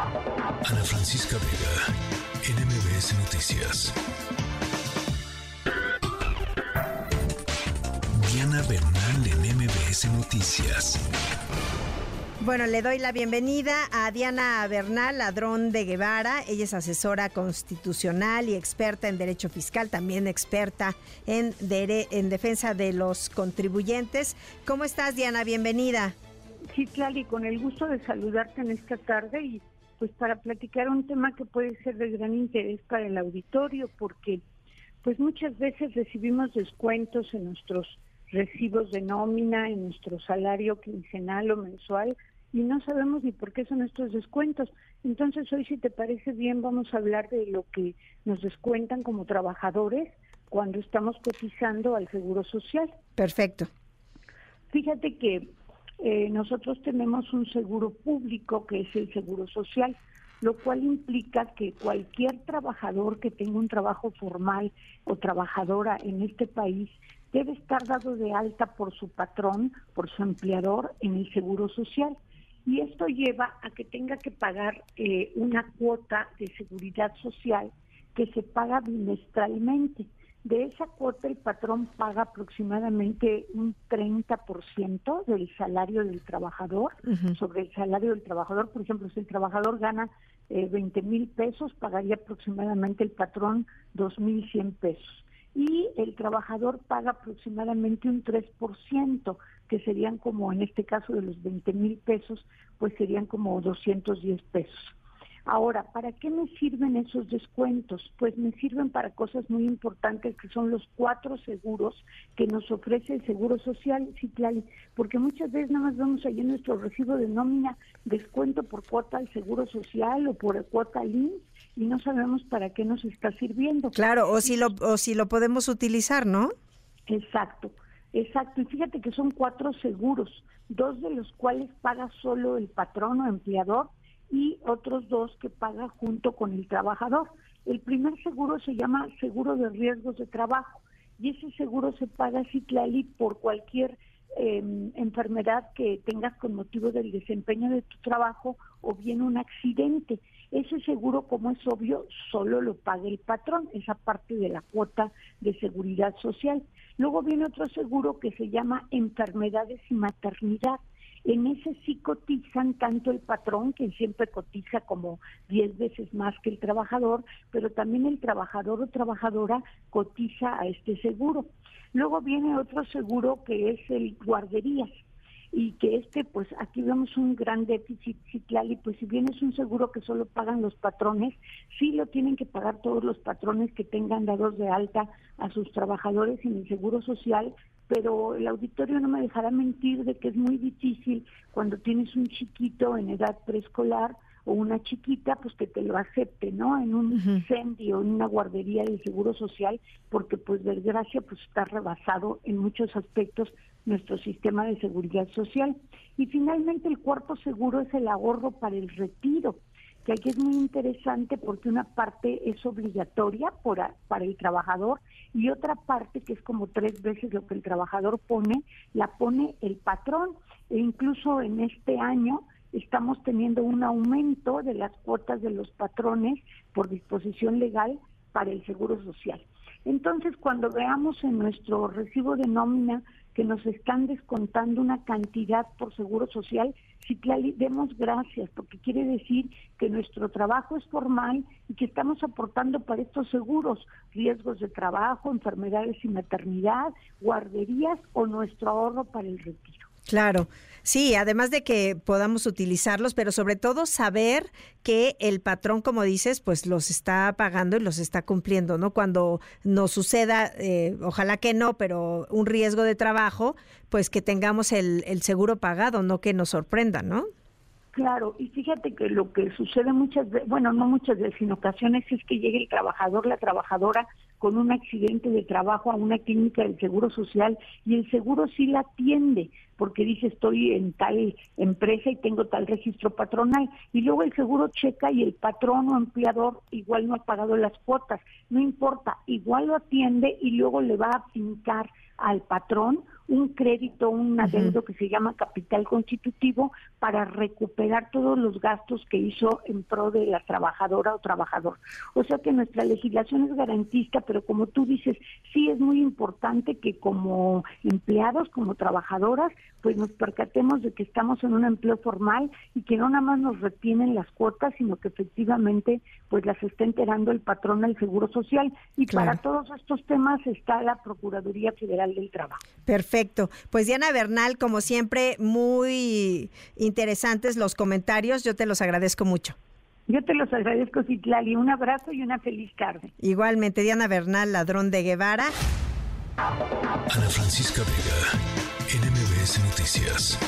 Ana Francisca Vega, NMBS Noticias. Diana Bernal en MBS Noticias. Bueno, le doy la bienvenida a Diana Bernal, ladrón de Guevara. Ella es asesora constitucional y experta en derecho fiscal, también experta en, en defensa de los contribuyentes. ¿Cómo estás, Diana? Bienvenida. Sí, Clary, con el gusto de saludarte en esta tarde y pues para platicar un tema que puede ser de gran interés para el auditorio, porque pues muchas veces recibimos descuentos en nuestros recibos de nómina, en nuestro salario quincenal o mensual, y no sabemos ni por qué son estos descuentos. Entonces hoy, si te parece bien, vamos a hablar de lo que nos descuentan como trabajadores cuando estamos cotizando al Seguro Social. Perfecto. Fíjate que eh, nosotros tenemos un seguro público que es el Seguro Social, lo cual implica que cualquier trabajador que tenga un trabajo formal o trabajadora en este país debe estar dado de alta por su patrón, por su empleador en el Seguro Social y esto lleva a que tenga que pagar eh, una cuota de seguridad social que se paga bimestralmente. De esa cuota el patrón paga aproximadamente un 30% del salario del trabajador sobre el salario del trabajador. Por ejemplo, si el trabajador gana eh, 20 mil pesos, pagaría aproximadamente el patrón 2.100 pesos y el trabajador paga aproximadamente un 3%, que serían como en este caso de los 20 mil pesos, pues serían como 210 pesos. Ahora, ¿para qué me sirven esos descuentos? Pues me sirven para cosas muy importantes que son los cuatro seguros que nos ofrece el Seguro Social, Citlali, porque muchas veces nada más vemos ahí en nuestro recibo de nómina descuento por cuota al Seguro Social o por cuota al y no sabemos para qué nos está sirviendo. Claro, o si lo, o si lo podemos utilizar, ¿no? Exacto, exacto. Y fíjate que son cuatro seguros, dos de los cuales paga solo el patrón o empleador y otros dos que paga junto con el trabajador. El primer seguro se llama seguro de riesgos de trabajo y ese seguro se paga Citlali por cualquier em, enfermedad que tengas con motivo del desempeño de tu trabajo o bien un accidente. Ese seguro, como es obvio, solo lo paga el patrón, esa parte de la cuota de seguridad social. Luego viene otro seguro que se llama enfermedades y maternidad. En ese sí cotizan tanto el patrón, que siempre cotiza como 10 veces más que el trabajador, pero también el trabajador o trabajadora cotiza a este seguro. Luego viene otro seguro que es el guarderías y que este, pues aquí vemos un gran déficit ciclal y pues si bien es un seguro que solo pagan los patrones, sí lo tienen que pagar todos los patrones que tengan dados de alta a sus trabajadores en el seguro social pero el auditorio no me dejará mentir de que es muy difícil cuando tienes un chiquito en edad preescolar o una chiquita, pues que te lo acepte, ¿no? En un incendio, en una guardería del Seguro Social, porque pues desgracia pues está rebasado en muchos aspectos nuestro sistema de seguridad social. Y finalmente el cuerpo seguro es el ahorro para el retiro que aquí es muy interesante porque una parte es obligatoria para el trabajador y otra parte, que es como tres veces lo que el trabajador pone, la pone el patrón. E incluso en este año estamos teniendo un aumento de las cuotas de los patrones por disposición legal para el Seguro Social. Entonces, cuando veamos en nuestro recibo de nómina que nos están descontando una cantidad por seguro social, sí demos gracias, porque quiere decir que nuestro trabajo es formal y que estamos aportando para estos seguros, riesgos de trabajo, enfermedades y maternidad, guarderías o nuestro ahorro para el retiro. Claro, sí, además de que podamos utilizarlos, pero sobre todo saber que el patrón, como dices, pues los está pagando y los está cumpliendo, ¿no? Cuando nos suceda, eh, ojalá que no, pero un riesgo de trabajo, pues que tengamos el, el seguro pagado, no que nos sorprenda, ¿no? Claro, y fíjate que lo que sucede muchas veces, bueno, no muchas veces, en ocasiones es que llegue el trabajador, la trabajadora con un accidente de trabajo a una clínica del Seguro Social y el seguro sí la atiende, porque dice estoy en tal empresa y tengo tal registro patronal y luego el seguro checa y el patrón o empleador igual no ha pagado las cuotas, no importa, igual lo atiende y luego le va a fincar al patrón un crédito, un adeudo que se llama capital constitutivo para recuperar todos los gastos que hizo en pro de la trabajadora o trabajador. O sea que nuestra legislación es garantista, pero como tú dices, sí es muy importante que como empleados, como trabajadoras, pues nos percatemos de que estamos en un empleo formal y que no nada más nos retienen las cuotas, sino que efectivamente pues las está enterando el patrón del Seguro Social. Y para todos estos temas está la Procuraduría Federal del Trabajo. Perfecto. Perfecto. Pues Diana Bernal, como siempre, muy interesantes los comentarios. Yo te los agradezco mucho. Yo te los agradezco, Citlali. Un abrazo y una feliz tarde. Igualmente, Diana Bernal, ladrón de Guevara. Ana Francisca Vega, NMBS Noticias.